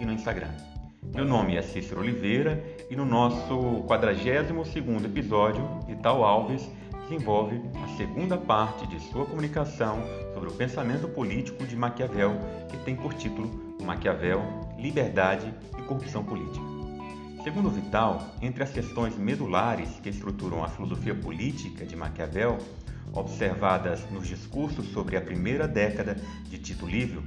e no Instagram. Meu nome é Cícero Oliveira e no nosso 42º episódio, Vital Alves desenvolve a segunda parte de sua comunicação sobre o pensamento político de Maquiavel, que tem por título Maquiavel, Liberdade e Corrupção Política. Segundo Vital, entre as questões medulares que estruturam a filosofia política de Maquiavel, observadas nos discursos sobre a primeira década de Tito Livio,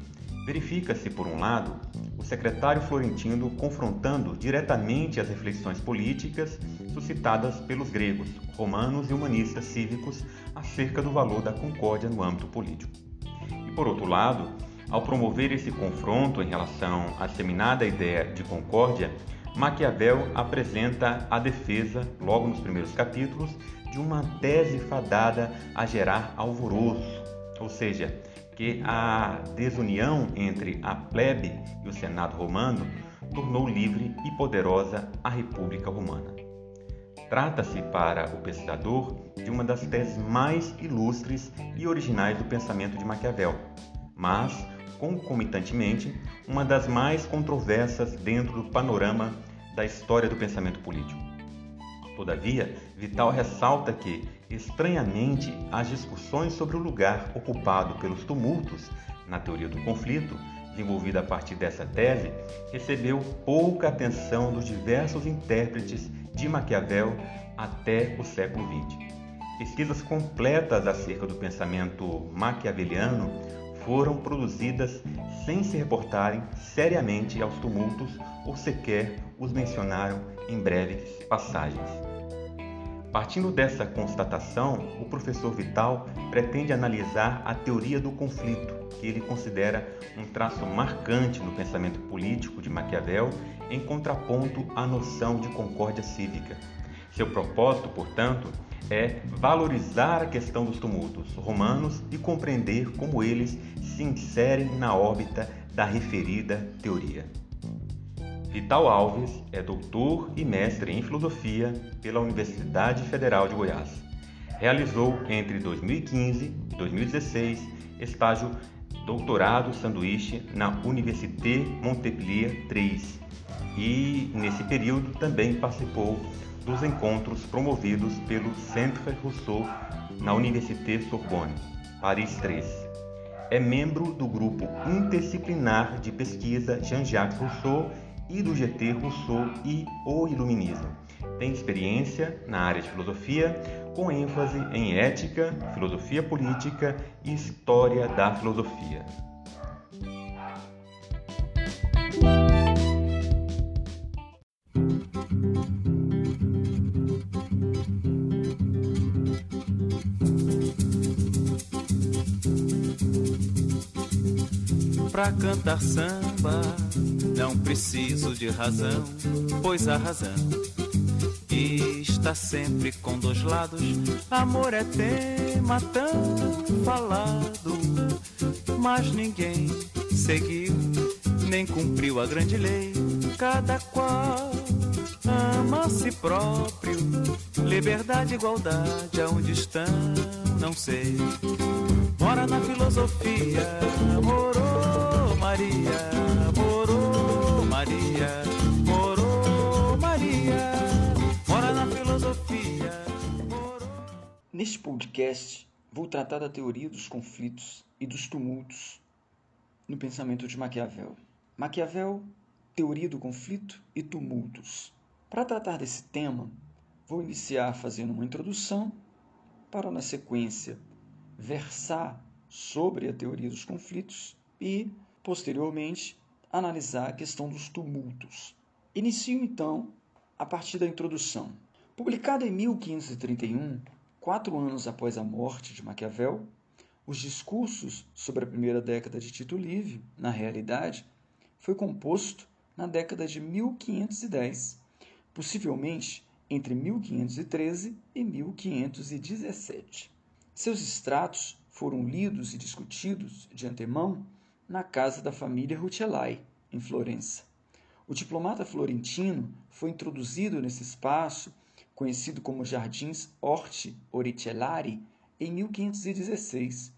verifica-se, por um lado, o secretário florentino confrontando diretamente as reflexões políticas suscitadas pelos gregos, romanos e humanistas cívicos acerca do valor da concórdia no âmbito político. E por outro lado, ao promover esse confronto em relação à seminada ideia de concórdia, Maquiavel apresenta a defesa, logo nos primeiros capítulos, de uma tese fadada a gerar alvoroço, ou seja, que a desunião entre a plebe e o Senado romano tornou livre e poderosa a República Romana. Trata-se para o pesquisador de uma das teses mais ilustres e originais do pensamento de Maquiavel, mas, concomitantemente, uma das mais controversas dentro do panorama da história do pensamento político. Todavia, Vital ressalta que, estranhamente, as discussões sobre o lugar ocupado pelos tumultos na teoria do conflito, desenvolvida a partir dessa tese, recebeu pouca atenção dos diversos intérpretes de Maquiavel até o século XX. Pesquisas completas acerca do pensamento maquiaveliano foram produzidas sem se reportarem seriamente aos tumultos ou sequer os mencionaram em breves passagens. Partindo dessa constatação, o professor Vital pretende analisar a teoria do conflito, que ele considera um traço marcante no pensamento político de Maquiavel, em contraponto à noção de concórdia cívica. Seu propósito, portanto, é valorizar a questão dos tumultos romanos e compreender como eles se inserem na órbita da referida teoria. Vital Alves é doutor e mestre em filosofia pela Universidade Federal de Goiás. Realizou entre 2015 e 2016 estágio doutorado sanduíche na Université Montpellier III e, nesse período, também participou dos encontros promovidos pelo Centre Rousseau na Université Sorbonne, Paris III. É membro do grupo interdisciplinar de pesquisa Jean-Jacques Rousseau e do GT Rousseau e o Iluminismo. Tem experiência na área de filosofia, com ênfase em ética, filosofia política e história da filosofia. Pra cantar samba não preciso de razão, pois a razão está sempre com dois lados. Amor é tema tão falado, mas ninguém seguiu, nem cumpriu a grande lei. Cada qual ama a si próprio, liberdade e igualdade, aonde estão, não sei. mora na filosofia. Morou Maria, Maria, morou Maria, mora na filosofia. Morou... Neste podcast, vou tratar da teoria dos conflitos e dos tumultos no pensamento de Maquiavel. Maquiavel, teoria do conflito e tumultos. Para tratar desse tema, vou iniciar fazendo uma introdução para, na sequência, versar sobre a teoria dos conflitos e, posteriormente, analisar a questão dos tumultos. Inicio então a partir da introdução. Publicada em 1531, quatro anos após a morte de Maquiavel, os discursos sobre a primeira década de Tito Livre, na realidade, foi composto na década de 1510, possivelmente entre 1513 e 1517. Seus extratos foram lidos e discutidos de antemão na casa da família Rucellai, em Florença. O diplomata florentino foi introduzido nesse espaço, conhecido como Jardins Orti Oricellari, em 1516,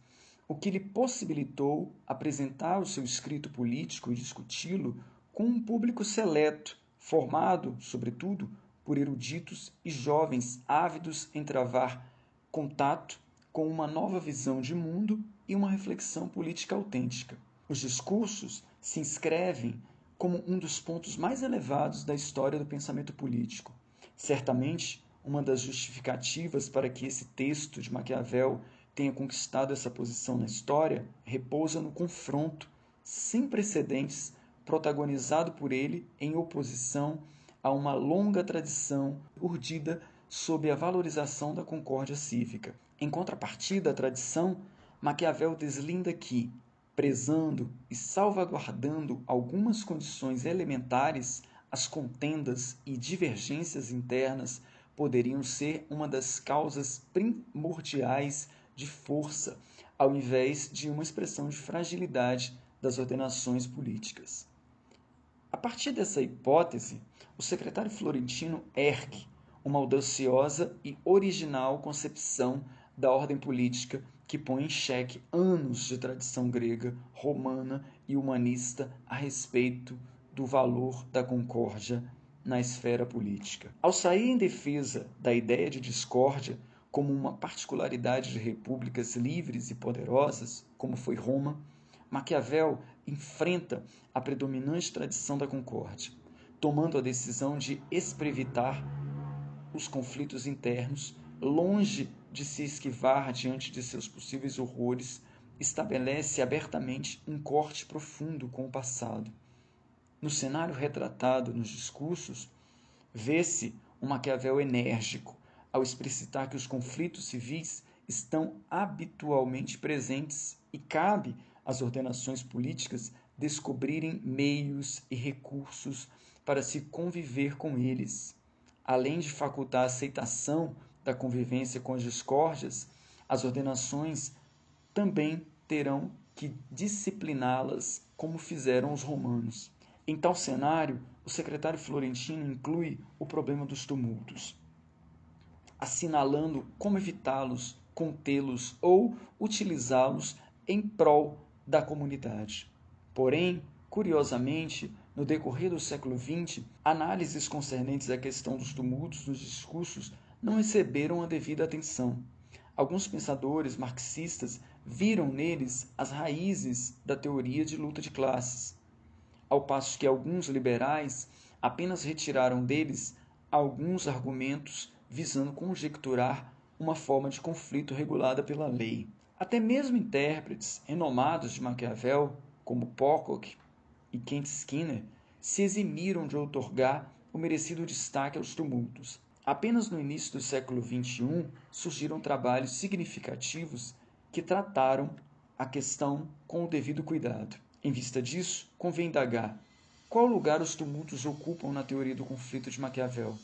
o que lhe possibilitou apresentar o seu escrito político e discuti-lo com um público seleto, formado, sobretudo, por eruditos e jovens ávidos em travar contato com uma nova visão de mundo e uma reflexão política autêntica. Os discursos se inscrevem como um dos pontos mais elevados da história do pensamento político. Certamente, uma das justificativas para que esse texto de Maquiavel tenha conquistado essa posição na história repousa no confronto sem precedentes protagonizado por ele em oposição a uma longa tradição urdida sob a valorização da concórdia cívica. Em contrapartida à tradição, Maquiavel deslinda que, prezando e salvaguardando algumas condições elementares, as contendas e divergências internas poderiam ser uma das causas primordiais de força, ao invés de uma expressão de fragilidade das ordenações políticas. A partir dessa hipótese, o secretário florentino ergue uma audaciosa e original concepção da ordem política que põe em xeque anos de tradição grega, romana e humanista a respeito do valor da concórdia na esfera política. Ao sair em defesa da ideia de discórdia como uma particularidade de repúblicas livres e poderosas, como foi Roma, Maquiavel enfrenta a predominante tradição da concórdia, tomando a decisão de esprevitar os conflitos internos, longe de se esquivar diante de seus possíveis horrores, estabelece abertamente um corte profundo com o passado. No cenário retratado nos discursos, vê-se um Maquiavel enérgico ao explicitar que os conflitos civis estão habitualmente presentes e cabe às ordenações políticas descobrirem meios e recursos para se conviver com eles. Além de facultar aceitação da convivência com as discórdias, as ordenações também terão que discipliná-las como fizeram os romanos. Em tal cenário, o secretário florentino inclui o problema dos tumultos, assinalando como evitá-los, contê-los ou utilizá-los em prol da comunidade. Porém, curiosamente, no decorrer do século XX, análises concernentes à questão dos tumultos nos discursos não receberam a devida atenção. Alguns pensadores marxistas viram neles as raízes da teoria de luta de classes, ao passo que alguns liberais apenas retiraram deles alguns argumentos visando conjecturar uma forma de conflito regulada pela lei. Até mesmo intérpretes renomados de Maquiavel, como Pocock e Kent Skinner, se eximiram de outorgar o merecido destaque aos tumultos. Apenas no início do século XXI surgiram trabalhos significativos que trataram a questão com o devido cuidado. Em vista disso, convém indagar qual lugar os tumultos ocupam na teoria do conflito de Maquiavel.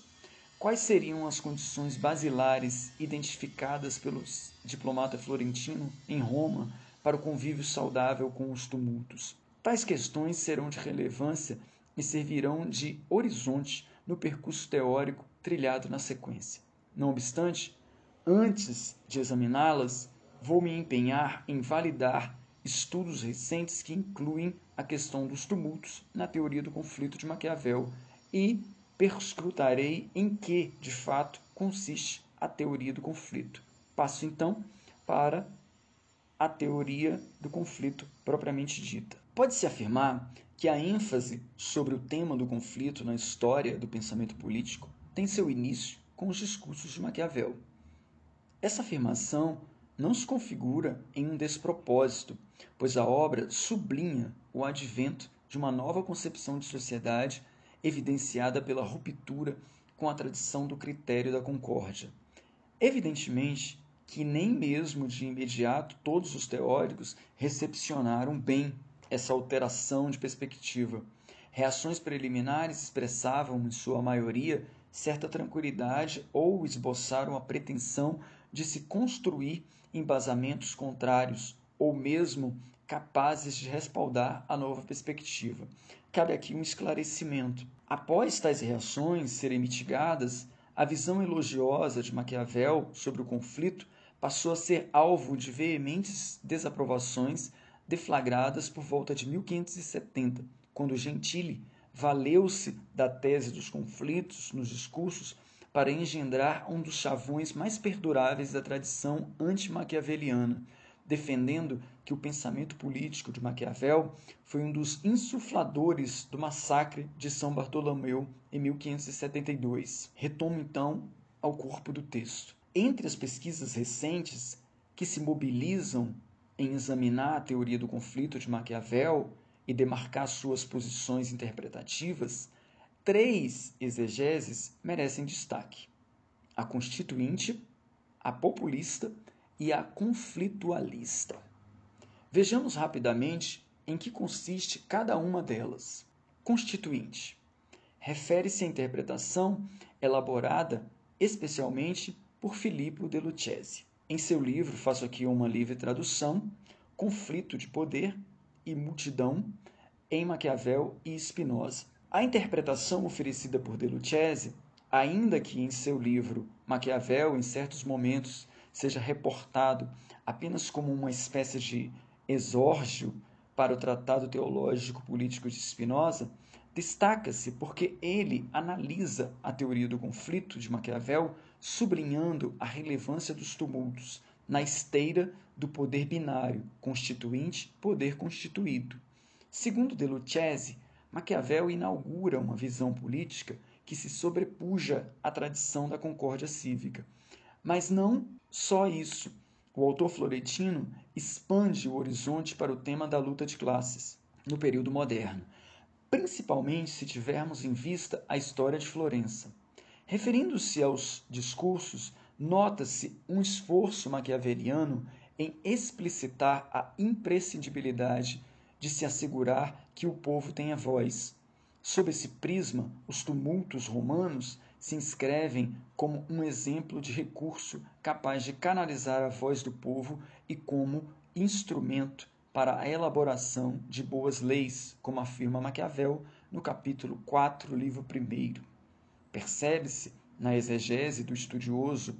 Quais seriam as condições basilares identificadas pelo diplomata florentino em Roma para o convívio saudável com os tumultos? Tais questões serão de relevância e servirão de horizonte no percurso teórico trilhado na sequência. Não obstante, antes de examiná-las, vou me empenhar em validar estudos recentes que incluem a questão dos tumultos na teoria do conflito de Maquiavel e perscrutarei em que, de fato, consiste a teoria do conflito. Passo então para a teoria do conflito propriamente dita. Pode-se afirmar que a ênfase sobre o tema do conflito na história do pensamento político tem seu início com os discursos de Maquiavel. Essa afirmação não se configura em um despropósito, pois a obra sublinha o advento de uma nova concepção de sociedade evidenciada pela ruptura com a tradição do critério da concórdia. Evidentemente que nem mesmo de imediato todos os teóricos recepcionaram bem essa alteração de perspectiva. Reações preliminares expressavam, em sua maioria, certa tranquilidade ou esboçaram a pretensão de se construir embasamentos contrários ou mesmo capazes de respaldar a nova perspectiva. Cabe aqui um esclarecimento. Após tais reações serem mitigadas, a visão elogiosa de Maquiavel sobre o conflito passou a ser alvo de veementes desaprovações deflagradas por volta de 1570, quando Gentili valeu-se da tese dos conflitos nos discursos para engendrar um dos chavões mais perduráveis da tradição anti-maquiaveliana, defendendo que o pensamento político de Maquiavel foi um dos insufladores do massacre de São Bartolomeu em 1572. Retomo então ao corpo do texto. Entre as pesquisas recentes que se mobilizam em examinar a teoria do conflito de Maquiavel e demarcar suas posições interpretativas, três exegeses merecem destaque: a constituinte, a populista e a conflitualista. Vejamos rapidamente em que consiste cada uma delas. Constituinte refere-se à interpretação elaborada especialmente por Filippo de Lucchesi. Em seu livro, faço aqui uma livre tradução, Conflito de Poder e Multidão em Maquiavel e Spinoza. A interpretação oferecida por De Lucchese, ainda que em seu livro Maquiavel, em certos momentos, seja reportado apenas como uma espécie de exórgio para o tratado teológico político de Spinoza, destaca-se porque ele analisa a teoria do conflito de Maquiavel, sublinhando a relevância dos tumultos na esteira do poder binário, constituinte-poder constituído. Segundo De Lucchese, Maquiavel inaugura uma visão política que se sobrepuja à tradição da concórdia cívica. Mas não só isso. O autor florentino expande o horizonte para o tema da luta de classes no período moderno, principalmente se tivermos em vista a história de Florença. Referindo-se aos discursos, nota-se um esforço maquiaveliano em explicitar a imprescindibilidade de se assegurar que o povo tenha voz. Sob esse prisma, os tumultos romanos se inscrevem como um exemplo de recurso capaz de canalizar a voz do povo e como instrumento para a elaboração de boas leis, como afirma Maquiavel no capítulo 4, livro 1. Percebe-se, na exegese do estudioso,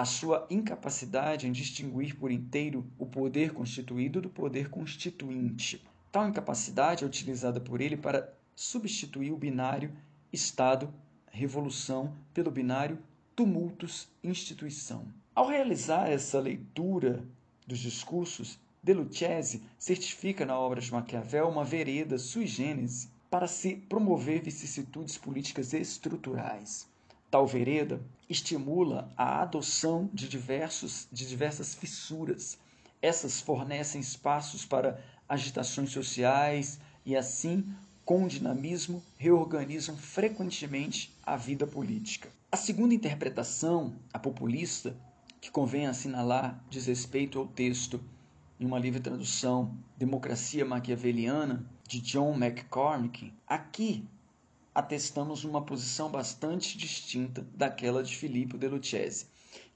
a sua incapacidade em distinguir por inteiro o poder constituído do poder constituinte. Tal incapacidade é utilizada por ele para substituir o binário Estado-revolução pelo binário tumultos-instituição. Ao realizar essa leitura dos discursos, De Lucchese certifica na obra de Maquiavel uma vereda sui generis para se promover vicissitudes políticas estruturais. Tal vereda estimula a adoção de, diversos, de diversas fissuras. Essas fornecem espaços para agitações sociais e, assim, com dinamismo, reorganizam frequentemente a vida política. A segunda interpretação, a populista, que convém assinalar, diz respeito ao texto em uma livre tradução Democracia Maquiaveliana, de John McCormick. Aqui atestamos uma posição bastante distinta daquela de Filippo de Lucchese,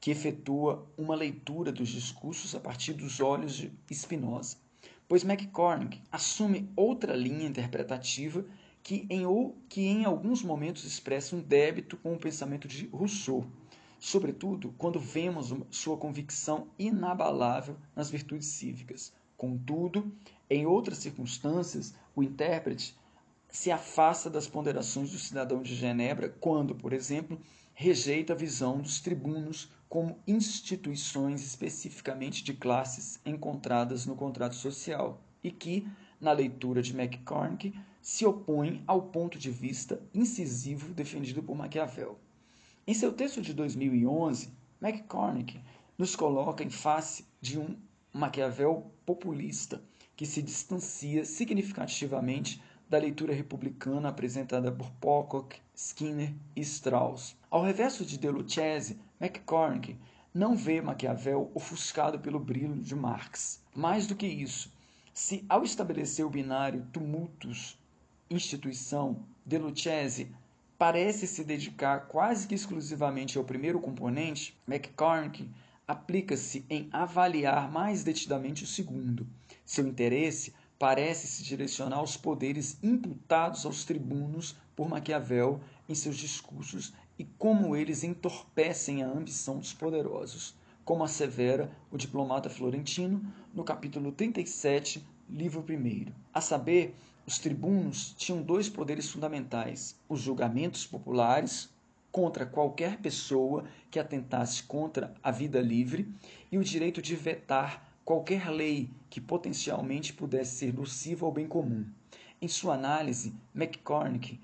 que efetua uma leitura dos discursos a partir dos olhos de Spinoza, pois McCormick assume outra linha interpretativa que em, ou, que em alguns momentos expressa um débito com o pensamento de Rousseau. sobretudo quando vemos sua convicção inabalável nas virtudes cívicas. Contudo, em outras circunstâncias, o intérprete se afasta das ponderações do cidadão de Genebra quando, por exemplo, rejeita a visão dos tribunos como instituições especificamente de classes encontradas no contrato social e que, na leitura de McCormick, se opõe ao ponto de vista incisivo defendido por Maquiavel. Em seu texto de 2011, McCormick nos coloca em face de um Maquiavel populista que se distancia significativamente da leitura republicana apresentada por Pocock, Skinner e Strauss. Ao reverso de De Lucchese, McCormick não vê Maquiavel ofuscado pelo brilho de Marx. Mais do que isso, se ao estabelecer o binário tumultos instituição, De Lucchese parece se dedicar quase que exclusivamente ao primeiro componente, McCormick aplica-se em avaliar mais detidamente o segundo. Seu interesse parece se direcionar aos poderes imputados aos tribunos por Maquiavel em seus discursos e como eles entorpecem a ambição dos poderosos, como assevera o diplomata florentino no capítulo 37, livro 1. A saber, os tribunos tinham dois poderes fundamentais: os julgamentos populares contra qualquer pessoa que atentasse contra a vida livre e o direito de vetar qualquer lei que potencialmente pudesse ser nociva ao bem comum. Em sua análise, McCormick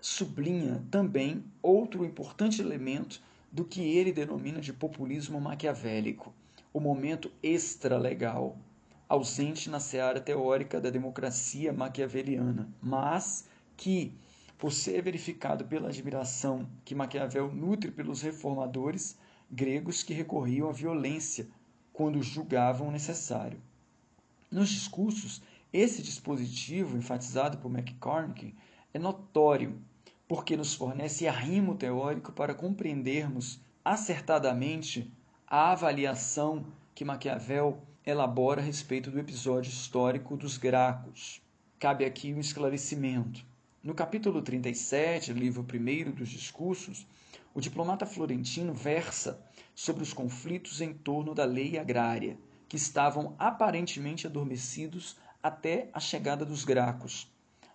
sublinha também outro importante elemento do que ele denomina de populismo maquiavélico, o momento extralegal, ausente na seara teórica da democracia maquiaveliana, mas que, por ser verificado pela admiração que Maquiavel nutre pelos reformadores gregos que recorriam à violência quando julgavam necessário. Nos discursos, esse dispositivo, enfatizado por McCormick, é notório, porque nos fornece arrimo teórico para compreendermos acertadamente a avaliação que Maquiavel elabora a respeito do episódio histórico dos Gracos. Cabe aqui um esclarecimento. No capítulo 37, livro 1 dos Discursos, o diplomata florentino versa sobre os conflitos em torno da lei agrária, que estavam aparentemente adormecidos até a chegada dos Gracos.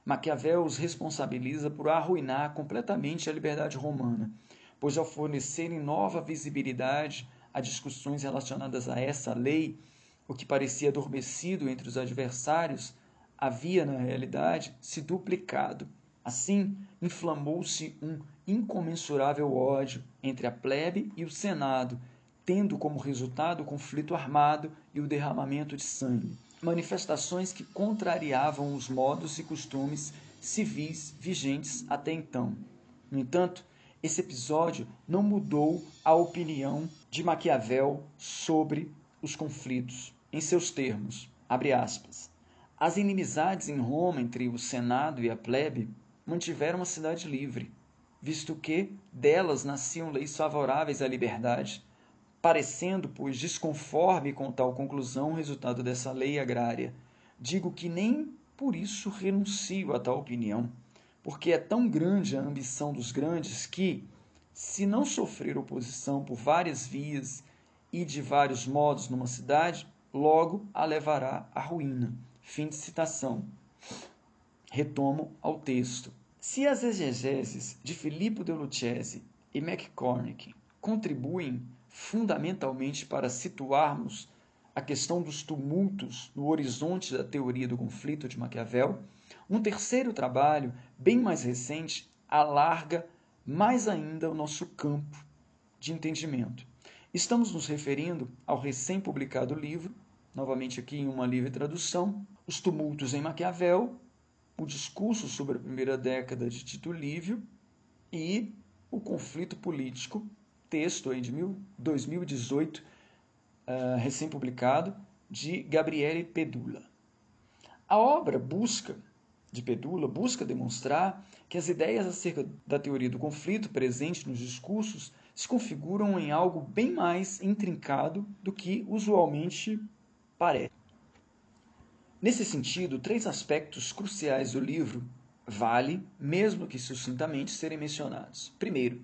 Maquiavel os responsabiliza por arruinar completamente a liberdade romana, pois ao fornecerem nova visibilidade a discussões relacionadas a essa lei, o que parecia adormecido entre os adversários havia, na realidade, se duplicado. Assim, inflamou-se um incomensurável ódio entre a plebe e o Senado, tendo como resultado o conflito armado e o derramamento de sangue. Manifestações que contrariavam os modos e costumes civis vigentes até então. No entanto, esse episódio não mudou a opinião de Maquiavel sobre os conflitos. Em seus termos, aspas, as inimizades em Roma entre o Senado e a plebe mantiveram a cidade livre, visto que delas nasciam leis favoráveis à liberdade, parecendo, pois, desconforme com tal conclusão o resultado dessa lei agrária. Digo que nem por isso renuncio a tal opinião, porque é tão grande a ambição dos grandes que, se não sofrer oposição por várias vias e de vários modos numa cidade, logo a levará à ruína. Fim de citação. Retomo ao texto. Se as exegeses de Filippo de Lucchese e McCormick contribuem fundamentalmente para situarmos a questão dos tumultos no horizonte da teoria do conflito de Maquiavel, um terceiro trabalho, bem mais recente, alarga mais ainda o nosso campo de entendimento. Estamos nos referindo ao recém-publicado livro, novamente aqui em uma livre tradução, Os Tumultos em Maquiavel, o discurso sobre a primeira década de Tito Livio e o conflito político, texto aí de 2018, uh, eh, recém-publicado, de Gabriele Pedula. A obra busca, de Pedula, busca demonstrar que as ideias acerca da teoria do conflito presente nos discursos se configuram em algo bem mais intrincado do que usualmente parece. Nesse sentido, três aspectos cruciais do livro vale, mesmo que sucintamente, serem mencionados. Primeiro,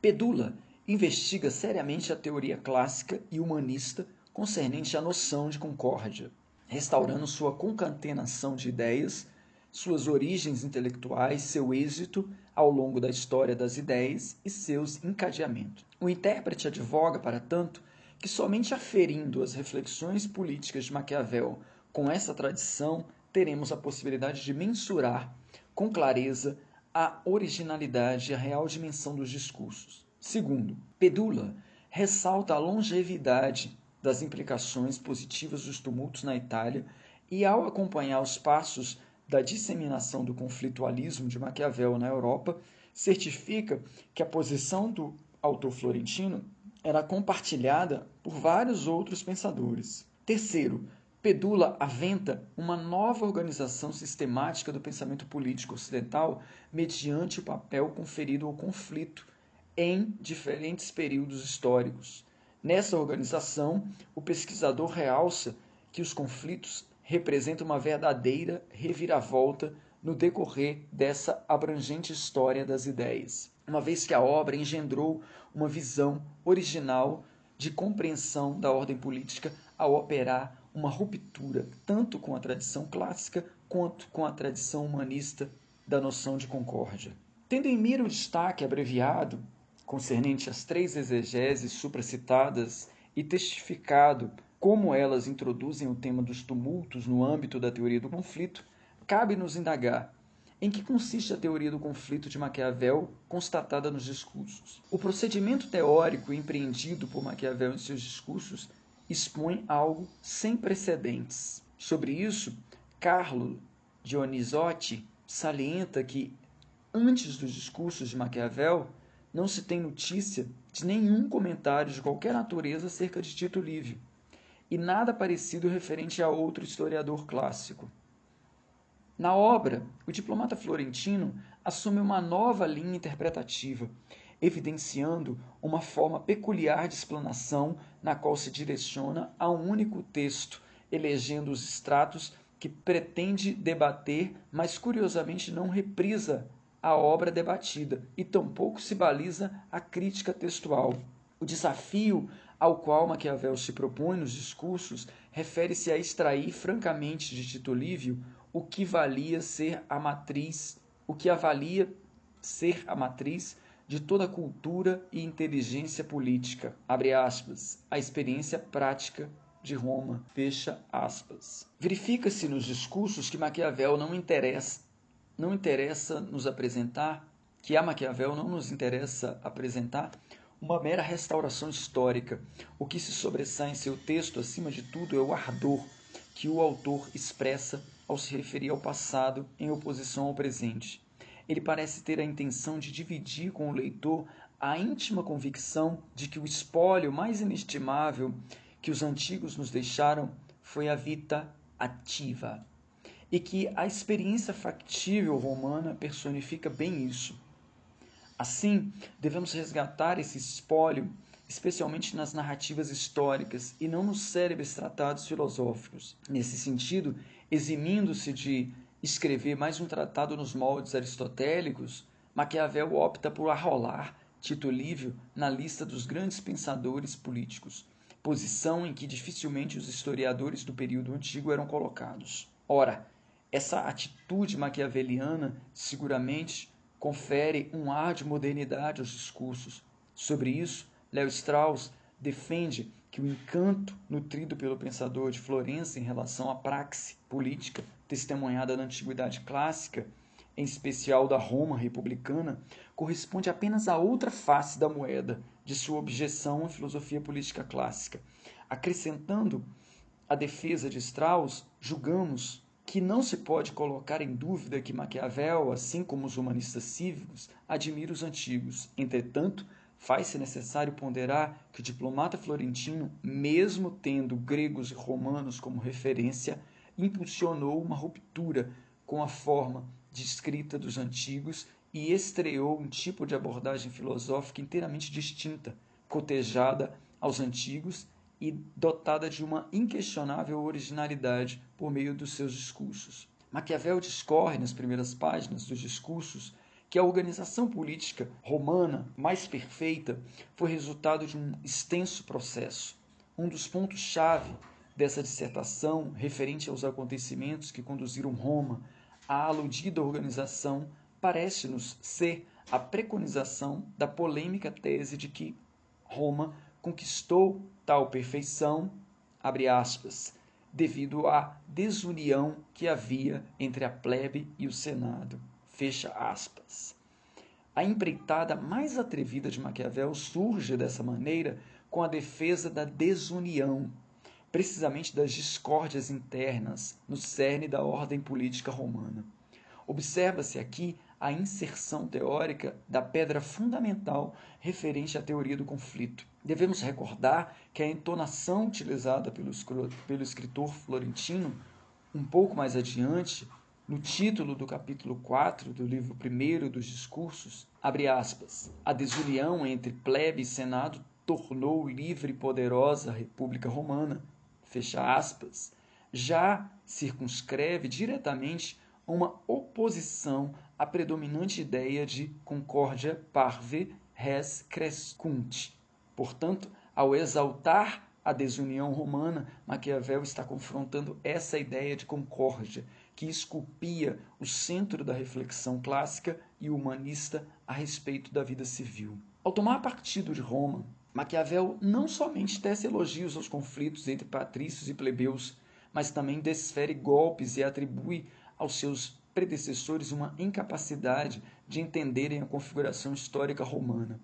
Pedula investiga seriamente a teoria clássica e humanista concernente à noção de concórdia, restaurando sua concatenação de ideias, suas origens intelectuais, seu êxito ao longo da história das ideias e seus encadeamentos. O intérprete advoga, para tanto, que somente aferindo as reflexões políticas de Maquiavel com essa tradição teremos a possibilidade de mensurar com clareza a originalidade e a real dimensão dos discursos. Segundo, Pedula ressalta a longevidade das implicações positivas dos tumultos na Itália e, ao acompanhar os passos da disseminação do conflitualismo de Maquiavel na Europa, certifica que a posição do autor florentino era compartilhada por vários outros pensadores. Terceiro, Pedula aventa uma nova organização sistemática do pensamento político ocidental mediante o papel conferido ao conflito em diferentes períodos históricos. Nessa organização, o pesquisador realça que os conflitos representam uma verdadeira reviravolta no decorrer dessa abrangente história das ideias, uma vez que a obra engendrou uma visão original de compreensão da ordem política ao operar uma ruptura tanto com a tradição clássica quanto com a tradição humanista da noção de concórdia. Tendo em mira o destaque abreviado concernente às três exegeses supracitadas e testificado como elas introduzem o tema dos tumultos no âmbito da teoria do conflito, cabe-nos indagar em que consiste a teoria do conflito de Maquiavel constatada nos discursos. O procedimento teórico empreendido por Maquiavel em seus discursos expõe algo sem precedentes. Sobre isso, Carlo Dionisotti salienta que, antes dos discursos de Maquiavel, não se tem notícia de nenhum comentário de qualquer natureza acerca de Tito Livio, e nada parecido referente a outro historiador clássico. Na obra, o diplomata florentino assume uma nova linha interpretativa, evidenciando uma forma peculiar de explanação na qual se direciona a um único texto, elegendo os extratos que pretende debater, mas curiosamente não reprisa a obra debatida e tampouco se baliza a crítica textual. O desafio ao qual Maquiavel se propõe nos discursos refere-se a extrair francamente de Tito Livio o que valia ser a matriz, o que avalia ser a matriz de toda a cultura e inteligência política. Abre aspas, a experiência prática de Roma. Fecha aspas. Verifica-se nos discursos que Maquiavel não interessa não interessa nos apresentar, que a Maquiavel não nos interessa apresentar, uma mera restauração histórica. O que se sobressai em seu texto, acima de tudo, é o ardor que o autor expressa ao se referir ao passado em oposição ao presente. Ele parece ter a intenção de dividir com o leitor a íntima convicção de que o espólio mais inestimável que os antigos nos deixaram foi a vita ativa, e que a experiência factível romana personifica bem isso. Assim, devemos resgatar esse espólio, especialmente nas narrativas históricas e não nos célebres tratados filosóficos. Nesse sentido, eximindo-se de escrever mais um tratado nos moldes aristotélicos, Maquiavel opta por arrolar Tito Livio na lista dos grandes pensadores políticos, posição em que dificilmente os historiadores do período antigo eram colocados. Ora, essa atitude maquiaveliana seguramente confere um ar de modernidade aos discursos. Sobre isso, Léo Strauss defende que o encanto nutrido pelo pensador de Florença em relação à praxe política testemunhada na antiguidade clássica, em especial da Roma republicana, corresponde apenas à outra face da moeda de sua objeção à filosofia política clássica. Acrescentando a defesa de Strauss, julgamos que não se pode colocar em dúvida que Maquiavel, assim como os humanistas cívicos, admira os antigos. Entretanto, faz-se necessário ponderar que o diplomata florentino, mesmo tendo gregos e romanos como referência, impulsionou uma ruptura com a forma de escrita dos antigos e estreou um tipo de abordagem filosófica inteiramente distinta, cotejada aos antigos e dotada de uma inquestionável originalidade por meio dos seus discursos. Maquiavel discorre nas primeiras páginas dos discursos que a organização política romana mais perfeita foi resultado de um extenso processo. Um dos pontos-chave dessa dissertação, referente aos acontecimentos que conduziram Roma à aludida organização, parece-nos ser a preconização da polêmica tese de que Roma conquistou tal perfeição, abre aspas, devido à desunião que havia entre a plebe e o Senado. Fecha aspas. A empreitada mais atrevida de Maquiavel surge dessa maneira com a defesa da desunião, precisamente das discórdias internas no cerne da ordem política romana. Observa-se aqui a inserção teórica da pedra fundamental referente à teoria do conflito. Devemos recordar que a entonação utilizada pelo, escritor florentino, um pouco mais adiante, no título do capítulo 4 do livro 1 dos discursos, abre aspas, a desunião entre plebe e senado tornou livre e poderosa a República Romana, fecha aspas, já circunscreve diretamente uma oposição à predominante ideia de concórdia parve res crescunt. Portanto, ao exaltar a desunião romana, Maquiavel está confrontando essa ideia de concórdia, que esculpia o centro da reflexão clássica e humanista a respeito da vida civil. Ao tomar partido de Roma, Maquiavel não somente tece elogios aos conflitos entre patrícios e plebeus, mas também desfere golpes e atribui aos seus predecessores uma incapacidade de entenderem a configuração histórica romana.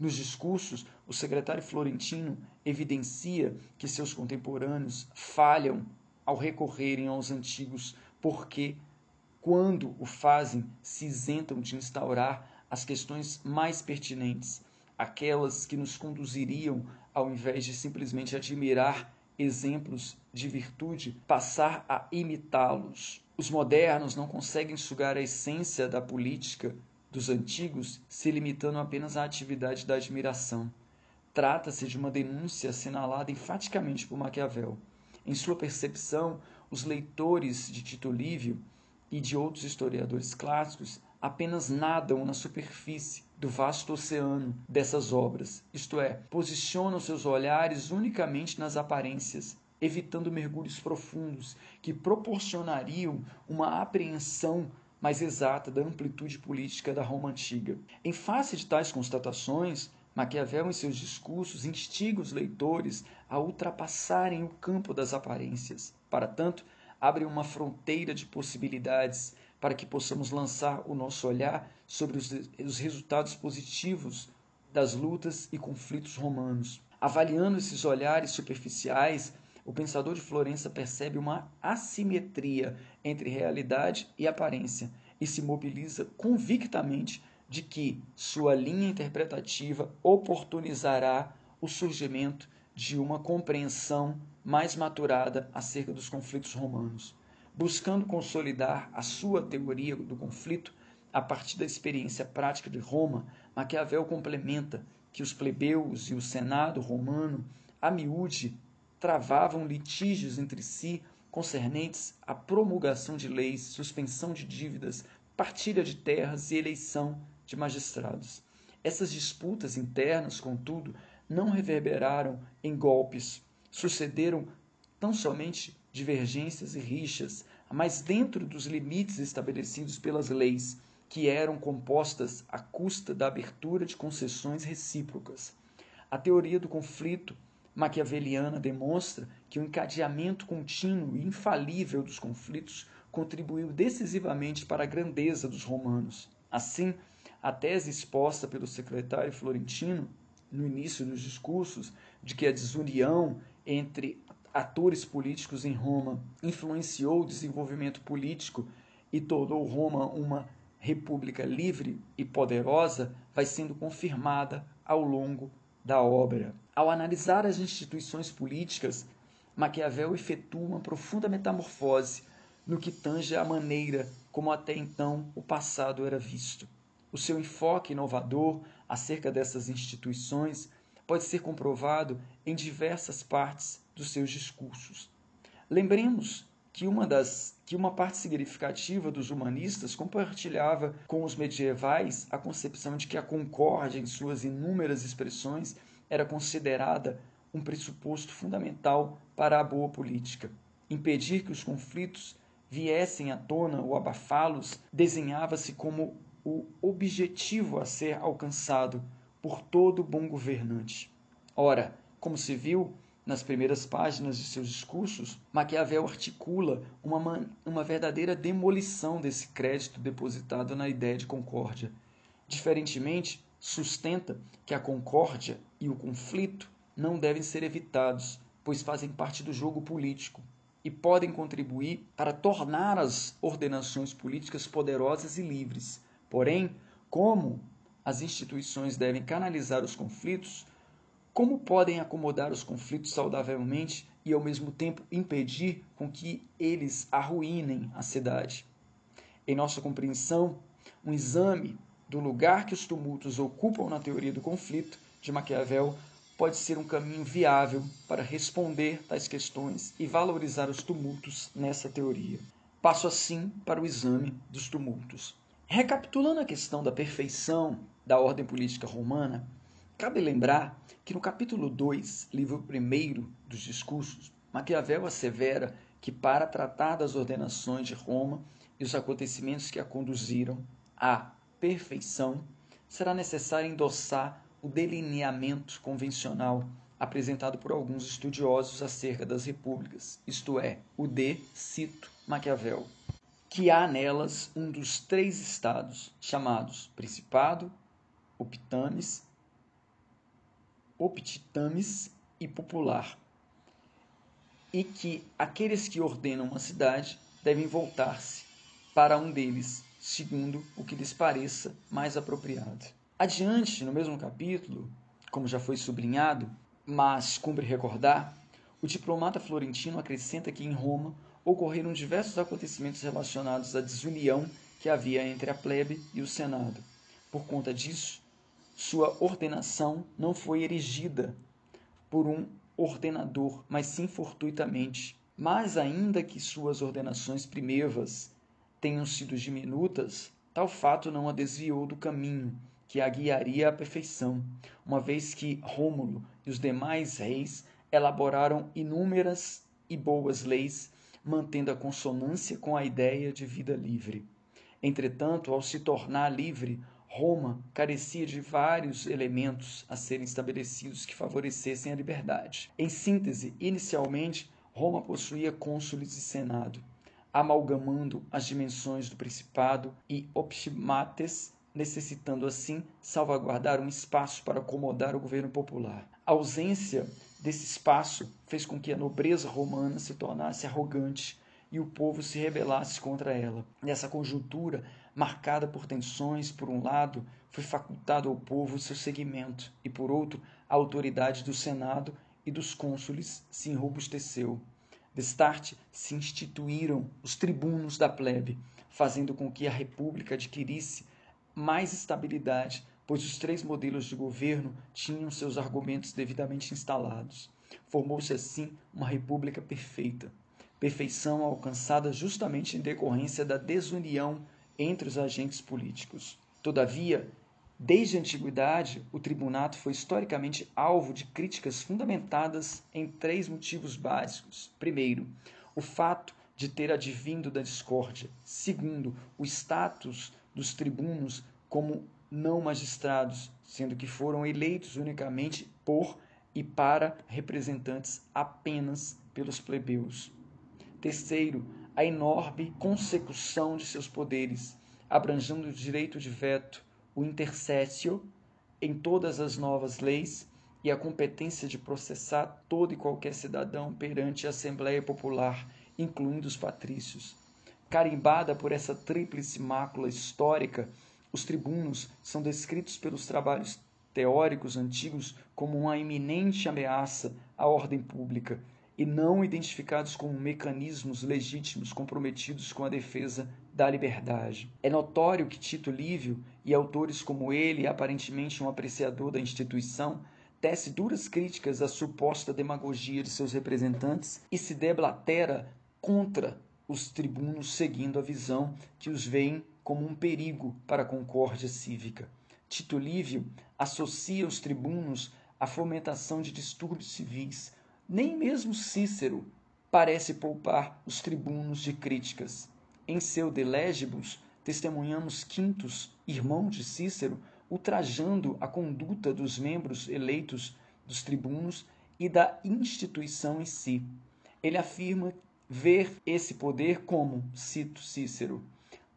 Nos discursos, o secretário florentino evidencia que seus contemporâneos falham ao recorrerem aos antigos, porque, quando o fazem, se isentam de instaurar as questões mais pertinentes, aquelas que nos conduziriam, ao invés de simplesmente admirar exemplos de virtude, passar a imitá-los. Os modernos não conseguem sugar a essência da política dos antigos se limitando apenas à atividade da admiração. Trata-se de uma denúncia assinalada enfaticamente por Maquiavel. Em sua percepção, os leitores de Tito Livio e de outros historiadores clássicos apenas nadam na superfície do vasto oceano dessas obras, isto é, posicionam seus olhares unicamente nas aparências evitando mergulhos profundos que proporcionariam uma apreensão mais exata da amplitude política da Roma antiga. Em face de tais constatações, Maquiavel, em seus discursos, instiga os leitores a ultrapassarem o campo das aparências. Para tanto, abre uma fronteira de possibilidades para que possamos lançar o nosso olhar sobre os, os resultados positivos das lutas e conflitos romanos. Avaliando esses olhares superficiais, o pensador de Florença percebe uma assimetria entre realidade e aparência e se mobiliza convictamente de que sua linha interpretativa oportunizará o surgimento de uma compreensão mais maturada acerca dos conflitos romanos. Buscando consolidar a sua teoria do conflito a partir da experiência prática de Roma, Maquiavel complementa que os plebeus e o senado romano, a miúde, travavam litígios entre si concernentes à promulgação de leis, suspensão de dívidas, partilha de terras e eleição de magistrados. Essas disputas internas, contudo, não reverberaram em golpes, sucederam tão somente divergências e rixas, mas dentro dos limites estabelecidos pelas leis, que eram compostas à custa da abertura de concessões recíprocas. A teoria do conflito maquiaveliana demonstra que o encadeamento contínuo e infalível dos conflitos contribuiu decisivamente para a grandeza dos romanos. Assim, a tese exposta pelo secretário florentino no início dos discursos de que a desunião entre atores políticos em Roma influenciou o desenvolvimento político e tornou Roma uma república livre e poderosa vai sendo confirmada ao longo da obra. Ao analisar as instituições políticas, Maquiavel efetua uma profunda metamorfose no que tange a maneira como até então o passado era visto. O seu enfoque inovador acerca dessas instituições pode ser comprovado em diversas partes dos seus discursos. Lembremos que uma das que uma parte significativa dos humanistas compartilhava com os medievais a concepção de que a concórdia em suas inúmeras expressões era considerada um pressuposto fundamental para a boa política. Impedir que os conflitos viessem à tona ou abafá-los desenhava-se como o objetivo a ser alcançado por todo bom governante. Ora, como se viu nas primeiras páginas de seus discursos, Maquiavel articula uma, uma verdadeira demolição desse crédito depositado na ideia de concórdia. Diferentemente, sustenta que a concórdia e o conflito não devem ser evitados, pois fazem parte do jogo político e podem contribuir para tornar as ordenações políticas poderosas e livres. Porém, como as instituições devem canalizar os conflitos, como podem acomodar os conflitos saudavelmente e ao mesmo tempo impedir com que eles arruinem a cidade? Em nossa compreensão, um exame do lugar que os tumultos ocupam na teoria do conflito de Maquiavel pode ser um caminho viável para responder tais questões e valorizar os tumultos nessa teoria. Passo assim para o exame dos tumultos. Recapitulando a questão da perfeição da ordem política romana, cabe lembrar que no capítulo 2, livro 1 dos discursos, Maquiavel assevera que para tratar das ordenações de Roma e os acontecimentos que a conduziram à perfeição, será necessário endossar o delineamento convencional apresentado por alguns estudiosos acerca das repúblicas, isto é, o de, cito, Maquiavel, que há nelas um dos três estados chamados Principado, Optames, Optitames e Popular, e que aqueles que ordenam uma cidade devem voltar-se para um deles, segundo o que lhes pareça mais apropriado. Adiante, no mesmo capítulo, como já foi sublinhado, mas cumpre recordar, o diplomata florentino acrescenta que em Roma ocorreram diversos acontecimentos relacionados à desunião que havia entre a plebe e o Senado. Por conta disso, sua ordenação não foi erigida por um ordenador, mas sim fortuitamente. Mas ainda que suas ordenações primevas tenham sido diminutas, tal fato não a desviou do caminho que a guiaria à perfeição, uma vez que Rômulo e os demais reis elaboraram inúmeras e boas leis, mantendo a consonância com a ideia de vida livre. Entretanto, ao se tornar livre, Roma carecia de vários elementos a serem estabelecidos que favorecessem a liberdade. Em síntese, inicialmente, Roma possuía cônsules e senado, amalgamando as dimensões do principado e optimates necessitando assim salvaguardar um espaço para acomodar o governo popular. A ausência desse espaço fez com que a nobreza romana se tornasse arrogante e o povo se rebelasse contra ela. Nessa conjuntura, marcada por tensões, por um lado, foi facultado ao povo seu seguimento, e por outro, a autoridade do Senado e dos cônsules se enrobusteceu. Destarte se instituíram os tribunos da plebe, fazendo com que a república adquirisse mais estabilidade, pois os três modelos de governo tinham seus argumentos devidamente instalados. Formou-se assim uma república perfeita, perfeição alcançada justamente em decorrência da desunião entre os agentes políticos. Todavia, desde a antiguidade, o tribunato foi historicamente alvo de críticas fundamentadas em três motivos básicos. Primeiro, o fato de ter advindo da discórdia. Segundo, o status dos tribunos como não magistrados, sendo que foram eleitos unicamente por e para representantes apenas pelos plebeus. Terceiro, a enorme consecução de seus poderes, abrangendo o direito de veto, o intercessio em todas as novas leis e a competência de processar todo e qualquer cidadão perante a Assembleia Popular, incluindo os patrícios. Carimbada por essa tríplice mácula histórica, os tribunos são descritos pelos trabalhos teóricos antigos como uma iminente ameaça à ordem pública e não identificados como mecanismos legítimos comprometidos com a defesa da liberdade. É notório que Tito Livio e autores como ele, aparentemente um apreciador da instituição, tece duras críticas à suposta demagogia de seus representantes e se deblatera contra os tribunos, seguindo a visão que os veem como um perigo para a concórdia cívica. Tito Livio associa os tribunos à fomentação de distúrbios civis. Nem mesmo Cícero parece poupar os tribunos de críticas. Em seu De Legibus, testemunhamos Quintus, irmão de Cícero, ultrajando a conduta dos membros eleitos dos tribunos e da instituição em si. Ele afirma ver esse poder como, cito Cícero,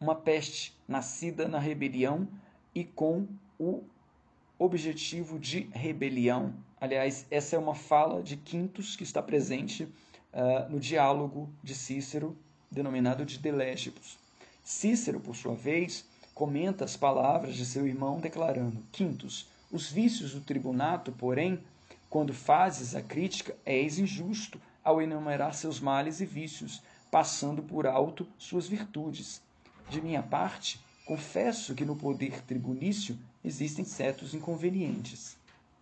uma peste nascida na rebelião e com o objetivo de rebelião. Aliás, essa é uma fala de Quintus que está presente uh, no diálogo de Cícero, denominado de Delégibus. Cícero, por sua vez, comenta as palavras de seu irmão, declarando: Quintus, os vícios do tribunato, porém, quando fazes a crítica, és injusto ao enumerar seus males e vícios, passando por alto suas virtudes. De minha parte, confesso que no poder tribunício existem certos inconvenientes.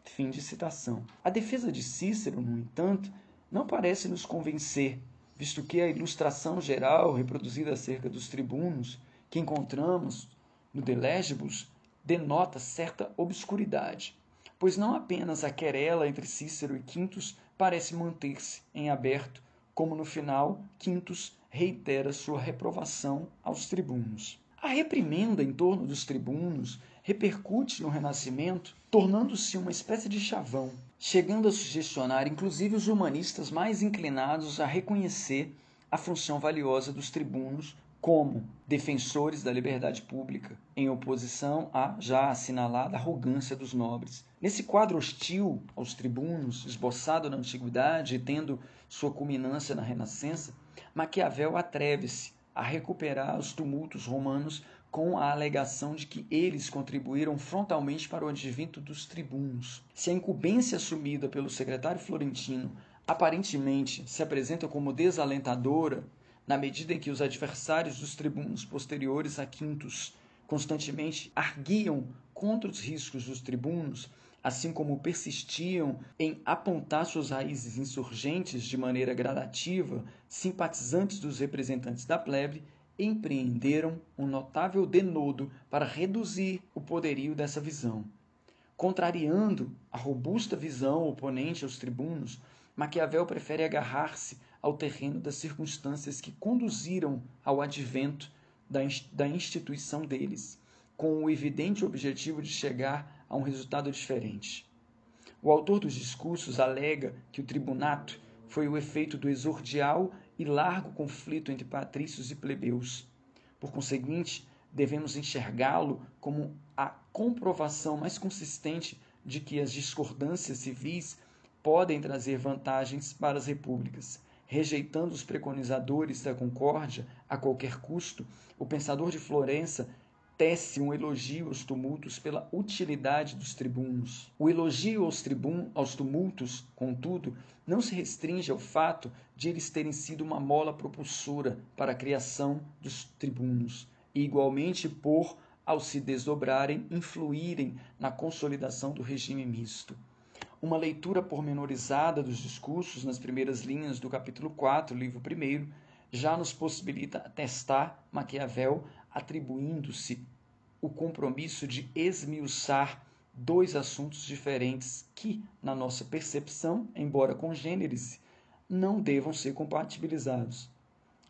Fim de citação. A defesa de Cícero, no entanto, não parece nos convencer, visto que a ilustração geral reproduzida acerca dos tribunos que encontramos no De Legibus denota certa obscuridade, pois não apenas a querela entre Cícero e Quintus parece manter-se em aberto, como no final Quintus reitera sua reprovação aos tribunos. A reprimenda em torno dos tribunos repercute no Renascimento, tornando-se uma espécie de chavão, chegando a sugestionar inclusive os humanistas mais inclinados a reconhecer a função valiosa dos tribunos como defensores da liberdade pública, em oposição à já assinalada arrogância dos nobres. Nesse quadro hostil aos tribunos, esboçado na antiguidade e tendo sua culminância na Renascença, Maquiavel atreve-se a recuperar os tumultos romanos com a alegação de que eles contribuíram frontalmente para o advento dos tribunos. Se a incumbência assumida pelo secretário florentino aparentemente se apresenta como desalentadora, na medida em que os adversários dos tribunos posteriores a Quintus constantemente arguiam contra os riscos dos tribunos, assim como persistiam em apontar suas raízes insurgentes de maneira gradativa, simpatizantes dos representantes da plebe, empreenderam um notável denodo para reduzir o poderio dessa visão. Contrariando a robusta visão oponente aos tribunos, Maquiavel prefere agarrar-se ao terreno das circunstâncias que conduziram ao advento da, instituição deles, com o evidente objetivo de chegar a um resultado diferente. O autor dos discursos alega que o tribunato foi o efeito do exordial e largo conflito entre patrícios e plebeus. Por conseguinte, devemos enxergá-lo como a comprovação mais consistente de que as discordâncias civis podem trazer vantagens para as repúblicas, rejeitando os preconizadores da concórdia a qualquer custo, o pensador de Florença tece um elogio aos tumultos pela utilidade dos tribunos. O elogio aos, tribun aos tumultos, contudo, não se restringe ao fato de eles terem sido uma mola propulsora para a criação dos tribunos, e igualmente por, ao se desdobrarem, influírem na consolidação do regime misto. Uma leitura pormenorizada dos discursos nas primeiras linhas do capítulo 4, livro 1, já nos possibilita atestar Maquiavel atribuindo-se o compromisso de esmiuçar dois assuntos diferentes que, na nossa percepção, embora congêneres, não devam ser compatibilizados.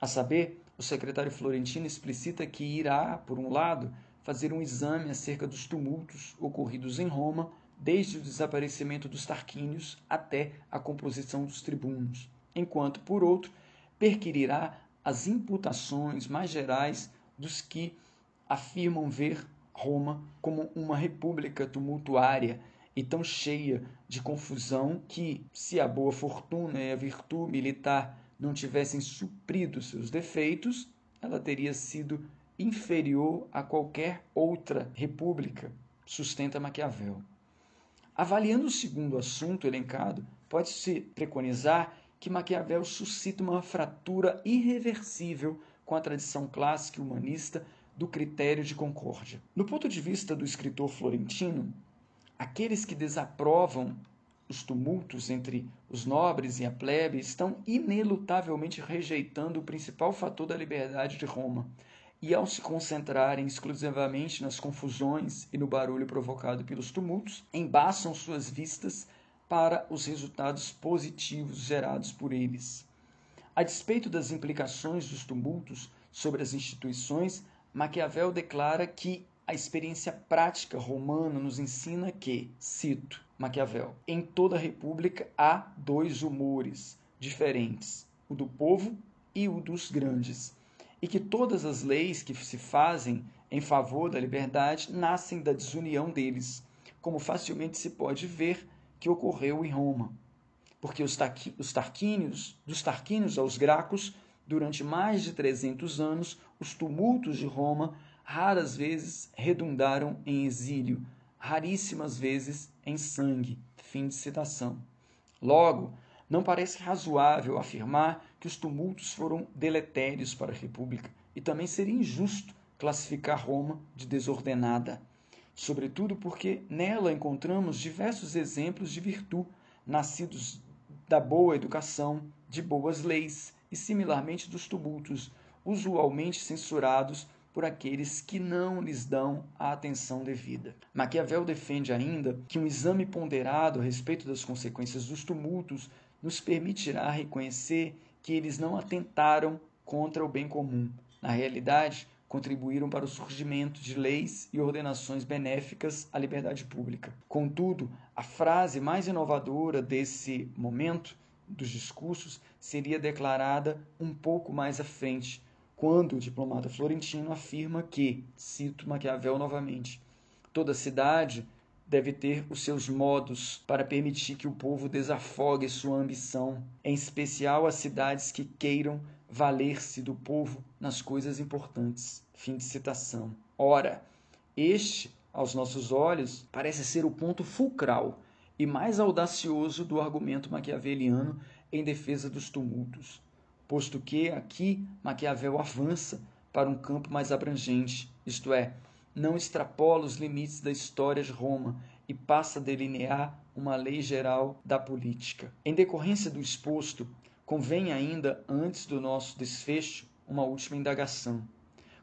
A saber, o secretário Florentino explicita que irá, por um lado, fazer um exame acerca dos tumultos ocorridos em Roma desde o desaparecimento dos Tarquínios até a composição dos tribunos, enquanto, por outro, perquirirá as imputações mais gerais dos que afirmam ver Roma como uma república tumultuária e tão cheia de confusão que, se a boa fortuna e a virtude militar não tivessem suprido seus defeitos, ela teria sido inferior a qualquer outra república, sustenta Maquiavel. Avaliando o segundo assunto elencado, pode-se preconizar que Maquiavel suscita uma fratura irreversível com a tradição clássica e humanista do critério de concórdia. Do ponto de vista do escritor florentino, aqueles que desaprovam os tumultos entre os nobres e a plebe estão inelutavelmente rejeitando o principal fator da liberdade de Roma, e ao se concentrarem exclusivamente nas confusões e no barulho provocado pelos tumultos, embaçam suas vistas para os resultados positivos gerados por eles. A despeito das implicações dos tumultos sobre as instituições, Maquiavel declara que a experiência prática romana nos ensina que, cito Maquiavel, em toda a república há dois humores diferentes, o do povo e o dos grandes, e que todas as leis que se fazem em favor da liberdade nascem da desunião deles, como facilmente se pode ver que ocorreu em Roma. Porque os, os Tarquínios, dos Tarquínios aos Gracos, durante mais de 300 anos, os tumultos de Roma raras vezes redundaram em exílio, raríssimas vezes em sangue. Fim de citação. Logo, não parece razoável afirmar que os tumultos foram deletérios para a República, e também seria injusto classificar Roma de desordenada, sobretudo porque nela encontramos diversos exemplos de virtude, nascidos da boa educação, de boas leis e, similarmente, dos tumultos, usualmente censurados por aqueles que não lhes dão a atenção devida. Maquiavel defende ainda que um exame ponderado a respeito das consequências dos tumultos nos permitirá reconhecer que eles não atentaram contra o bem comum. Na realidade, contribuíram para o surgimento de leis e ordenações benéficas à liberdade pública. Contudo, a frase mais inovadora desse momento dos discursos seria declarada um pouco mais à frente, quando o diplomata florentino afirma que, cito Maquiavel novamente, toda cidade deve ter os seus modos para permitir que o povo desafogue sua ambição, em especial as cidades que queiram valer-se do povo nas coisas importantes. Fim de citação. Ora, este, aos nossos olhos, parece ser o ponto fulcral e mais audacioso do argumento maquiaveliano em defesa dos tumultos posto que aqui Maquiavel avança para um campo mais abrangente, isto é, não extrapola os limites da história de Roma e passa a delinear uma lei geral da política. Em decorrência do exposto, convém ainda, antes do nosso desfecho, uma última indagação.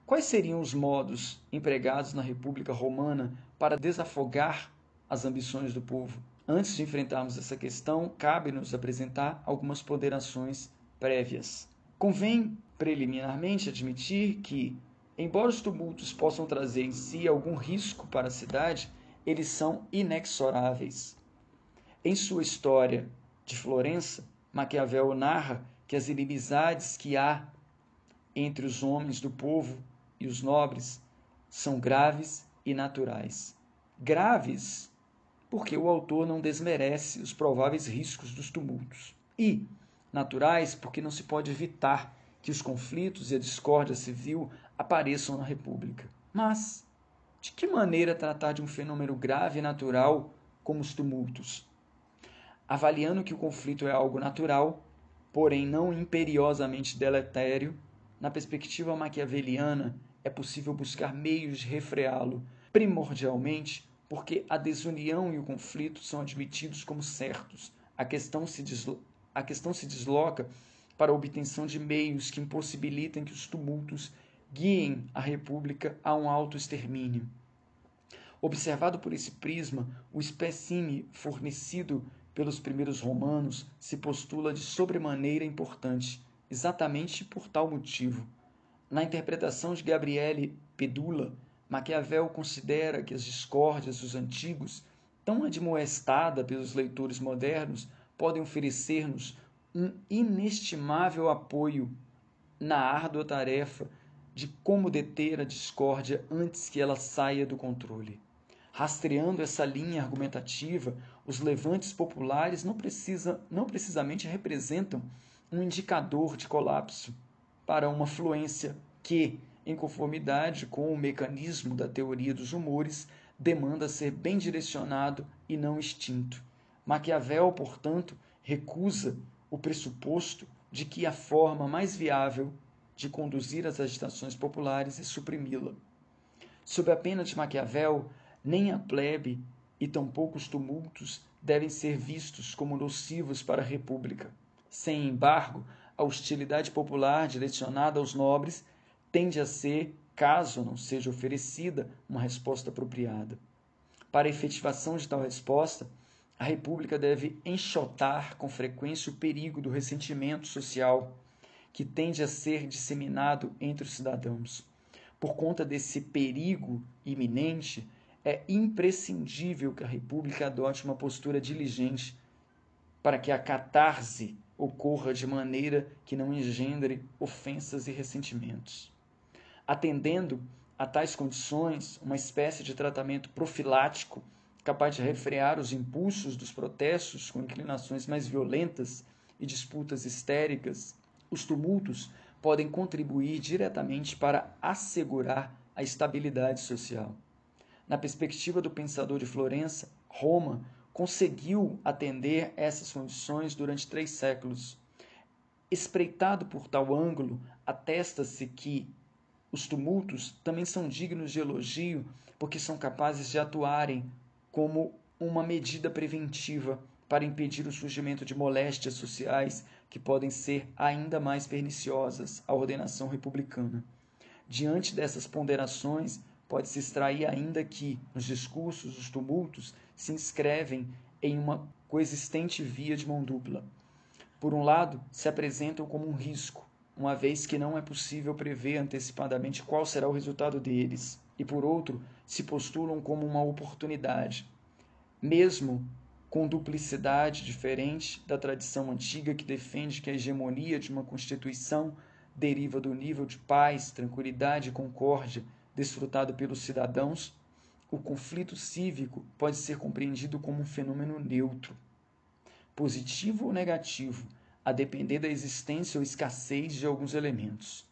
Quais seriam os modos empregados na República Romana para desafogar as ambições do povo? Antes de enfrentarmos essa questão, cabe-nos apresentar algumas ponderações prévias. Convém preliminarmente admitir que, embora os tumultos possam trazer em si algum risco para a cidade, eles são inexoráveis. Em sua história de Florença, Maquiavel narra que as inimizades que há entre os homens do povo e os nobres são graves e naturais. Graves porque o autor não desmerece os prováveis riscos dos tumultos. E naturais porque não se pode evitar que os conflitos e a discórdia civil apareçam na República. Mas, de que maneira tratar de um fenômeno grave e natural como os tumultos? Avaliando que o conflito é algo natural, porém não imperiosamente deletério, na perspectiva maquiaveliana é possível buscar meios de refreá-lo, primordialmente porque a desunião e o conflito são admitidos como certos. A questão se a questão se desloca para a obtenção de meios que impossibilitem que os tumultos guiem a República a um alto extermínio. Observado por esse prisma, o espécime fornecido pelos primeiros romanos se postula de sobremaneira importante, exatamente por tal motivo. Na interpretação de Gabriele Pedula, Maquiavel considera que as discórdias dos antigos, tão admoestada pelos leitores modernos, podem oferecer-nos um inestimável apoio na árdua tarefa de como deter a discórdia antes que ela saia do controle. Rastreando essa linha argumentativa, os levantes populares não, precisa, não precisamente representam um indicador de colapso para uma fluência que, em conformidade com o mecanismo da teoria dos humores, demanda ser bem direcionado e não extinto. Maquiavel, portanto, recusa o pressuposto de que a forma mais viável de conduzir as agitações populares é suprimi-la. Sob a pena de Maquiavel, nem a plebe e tampouco os tumultos devem ser vistos como nocivos para a República. Sem embargo, a hostilidade popular direcionada aos nobres tende a ser, caso não seja oferecida, uma resposta apropriada. Para a efetivação de tal resposta, a República deve enxotar com frequência o perigo do ressentimento social que tende a ser disseminado entre os cidadãos. Por conta desse perigo iminente, é imprescindível que a República adote uma postura diligente para que a catarse ocorra de maneira que não engendre ofensas e ressentimentos. Atendendo a tais condições, uma espécie de tratamento profilático capaz de refrear os impulsos dos protestos com inclinações mais violentas e disputas histéricas, os tumultos podem contribuir diretamente para assegurar a estabilidade social. Na perspectiva do pensador de Florença, Roma conseguiu atender essas condições durante três séculos. Espreitado por tal ângulo, atesta-se que os tumultos também são dignos de elogio porque são capazes de atuarem como uma medida preventiva para impedir o surgimento de moléstias sociais que podem ser ainda mais perniciosas à ordenação republicana. Diante dessas ponderações, pode-se extrair ainda que, nos discursos, os tumultos se inscrevem em uma coexistente via de mão dupla. Por um lado, se apresentam como um risco, uma vez que não é possível prever antecipadamente qual será o resultado deles, e por outro, se postulam como uma oportunidade, mesmo com duplicidade diferente da tradição antiga que defende que a hegemonia de uma constituição deriva do nível de paz, tranquilidade e concórdia desfrutado pelos cidadãos, o conflito cívico pode ser compreendido como um fenômeno neutro, positivo ou negativo, a depender da existência ou escassez de alguns elementos.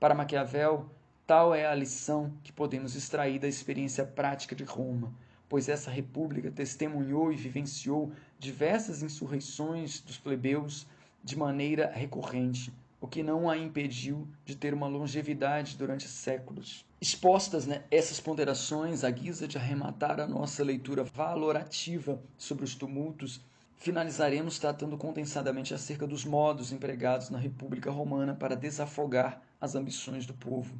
Para Maquiavel, tal é a lição que podemos extrair da experiência prática de Roma, pois essa república testemunhou e vivenciou diversas insurreições dos plebeus de maneira recorrente, o que não a impediu de ter uma longevidade durante séculos. Expostas né, essas ponderações à guisa de arrematar a nossa leitura valorativa sobre os tumultos, finalizaremos tratando condensadamente acerca dos modos empregados na República Romana para desafogar as ambições do povo.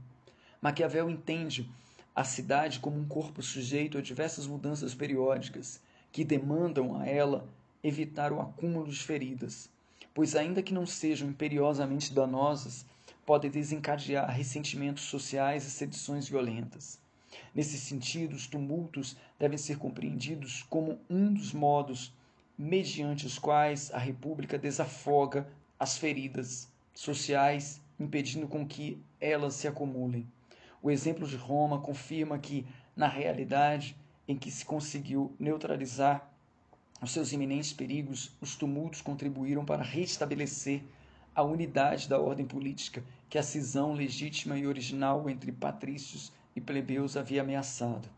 Maquiavel entende a cidade como um corpo sujeito a diversas mudanças periódicas que demandam a ela evitar o acúmulo de feridas, pois, ainda que não sejam imperiosamente danosas, podem desencadear ressentimentos sociais e sedições violentas. Nesse sentido, os tumultos devem ser compreendidos como um dos modos mediante os quais a República desafoga as feridas sociais, impedindo com que elas se acumulem. O exemplo de Roma confirma que, na realidade em que se conseguiu neutralizar os seus iminentes perigos, os tumultos contribuíram para restabelecer a unidade da ordem política que a cisão legítima e original entre patrícios e plebeus havia ameaçado.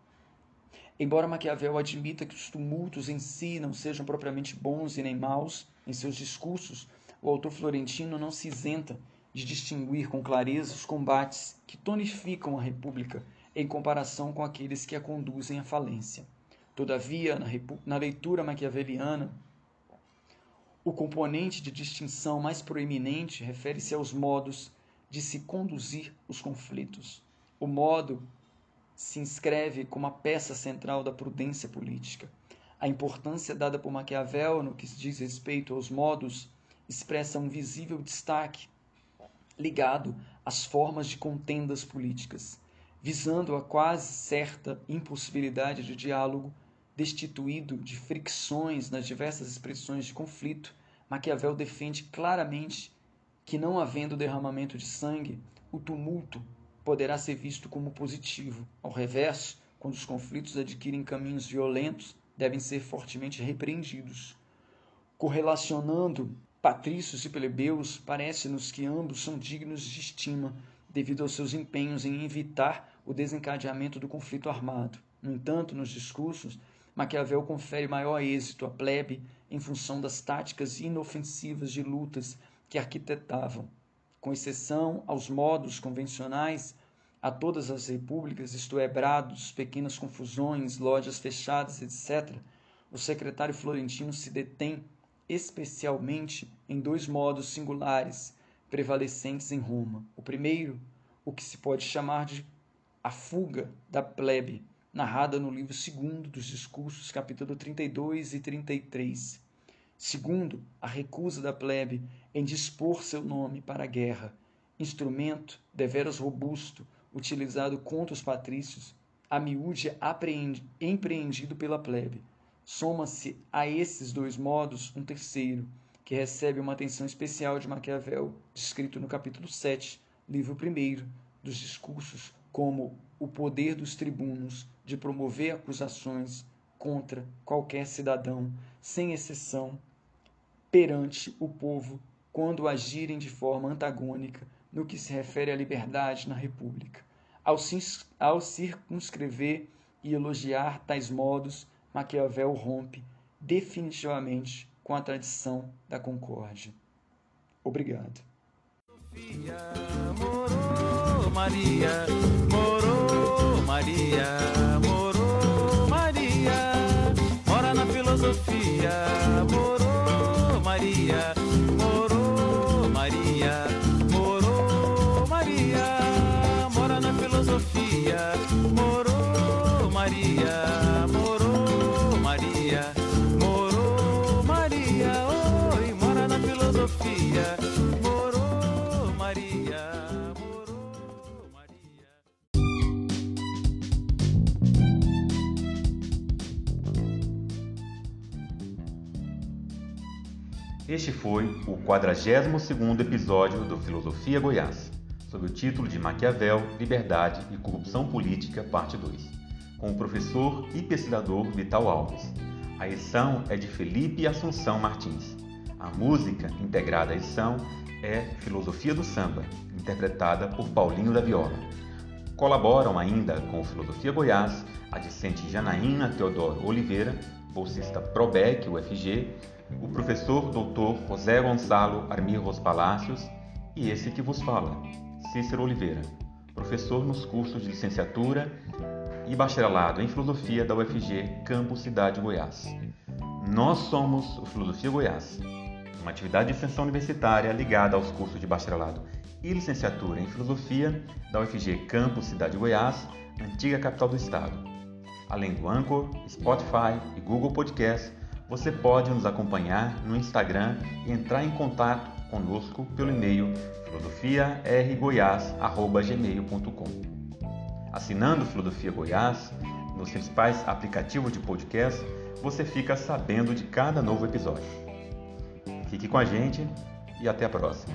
Embora Maquiavel admita que os tumultos em si não sejam propriamente bons e nem maus, em seus discursos, o autor florentino não se isenta de distinguir com clareza os combates que tonificam a República em comparação com aqueles que a conduzem à falência. Todavia, na, na leitura maquiaveliana, o componente de distinção mais proeminente refere-se aos modos de se conduzir os conflitos. O modo se inscreve como a peça central da prudência política. A importância dada por Maquiavel no que diz respeito aos modos expressa um visível destaque ligado às formas de contendas políticas, visando a quase certa impossibilidade de diálogo destituído de fricções nas diversas expressões de conflito, Maquiavel defende claramente que, não havendo derramamento de sangue, o tumulto poderá ser visto como positivo. Ao reverso, quando os conflitos adquirem caminhos violentos, devem ser fortemente repreendidos. Correlacionando patrícios e plebeus, parece-nos que ambos são dignos de estima devido aos seus empenhos em evitar o desencadeamento do conflito armado. No entanto, nos discursos, Maquiavel confere maior êxito à plebe em função das táticas inofensivas de lutas que arquitetavam. Com exceção aos modos convencionais, a todas as repúblicas, isto é, brados, pequenas confusões, lojas fechadas, etc., o secretário florentino se detém especialmente em dois modos singulares prevalecentes em Roma. O primeiro, o que se pode chamar de a fuga da plebe, narrada no livro segundo dos discursos, capítulo 32 e 33. Segundo, a recusa da plebe em dispor seu nome para a guerra, instrumento deveras robusto, utilizado contra os patrícios, a miúde empreendido pela plebe. Soma-se a esses dois modos um terceiro, que recebe uma atenção especial de Maquiavel, descrito no capítulo 7, livro 1 dos discursos, como o poder dos tribunos de promover acusações contra qualquer cidadão, sem exceção, perante o povo, quando agirem de forma antagônica no que se refere à liberdade na República. Ao, ao circunscrever e elogiar tais modos, Maquiavel rompe definitivamente com a tradição da concórdia. Obrigado. Sofia, morou, Maria, morou, Maria, morou, Maria, mora na filosofia, morou, Maria, Este foi o 42º episódio do Filosofia Goiás, sob o título de Maquiavel, Liberdade e Corrupção Política, parte 2, com o professor e pesquisador Vital Alves. A edição é de Felipe Assunção Martins. A música integrada à edição é Filosofia do Samba, interpretada por Paulinho da Viola. Colaboram ainda com Filosofia Goiás a discente Janaína Teodoro Oliveira, bolsista ProBec UFG, o professor Dr. José Gonçalo Armirros Palácios e esse que vos fala, Cícero Oliveira, professor nos cursos de licenciatura e bacharelado em filosofia da UFG Campus Cidade Goiás. Nós somos o Filosofia Goiás, uma atividade de extensão universitária ligada aos cursos de bacharelado e licenciatura em filosofia da UFG Campus Cidade Goiás, antiga capital do estado. Além do Anchor, Spotify e Google Podcast, você pode nos acompanhar no Instagram e entrar em contato conosco pelo e-mail filosofiargoiás.gmail.com Assinando Filosofia Goiás nos principais aplicativos de podcast, você fica sabendo de cada novo episódio. Fique com a gente e até a próxima.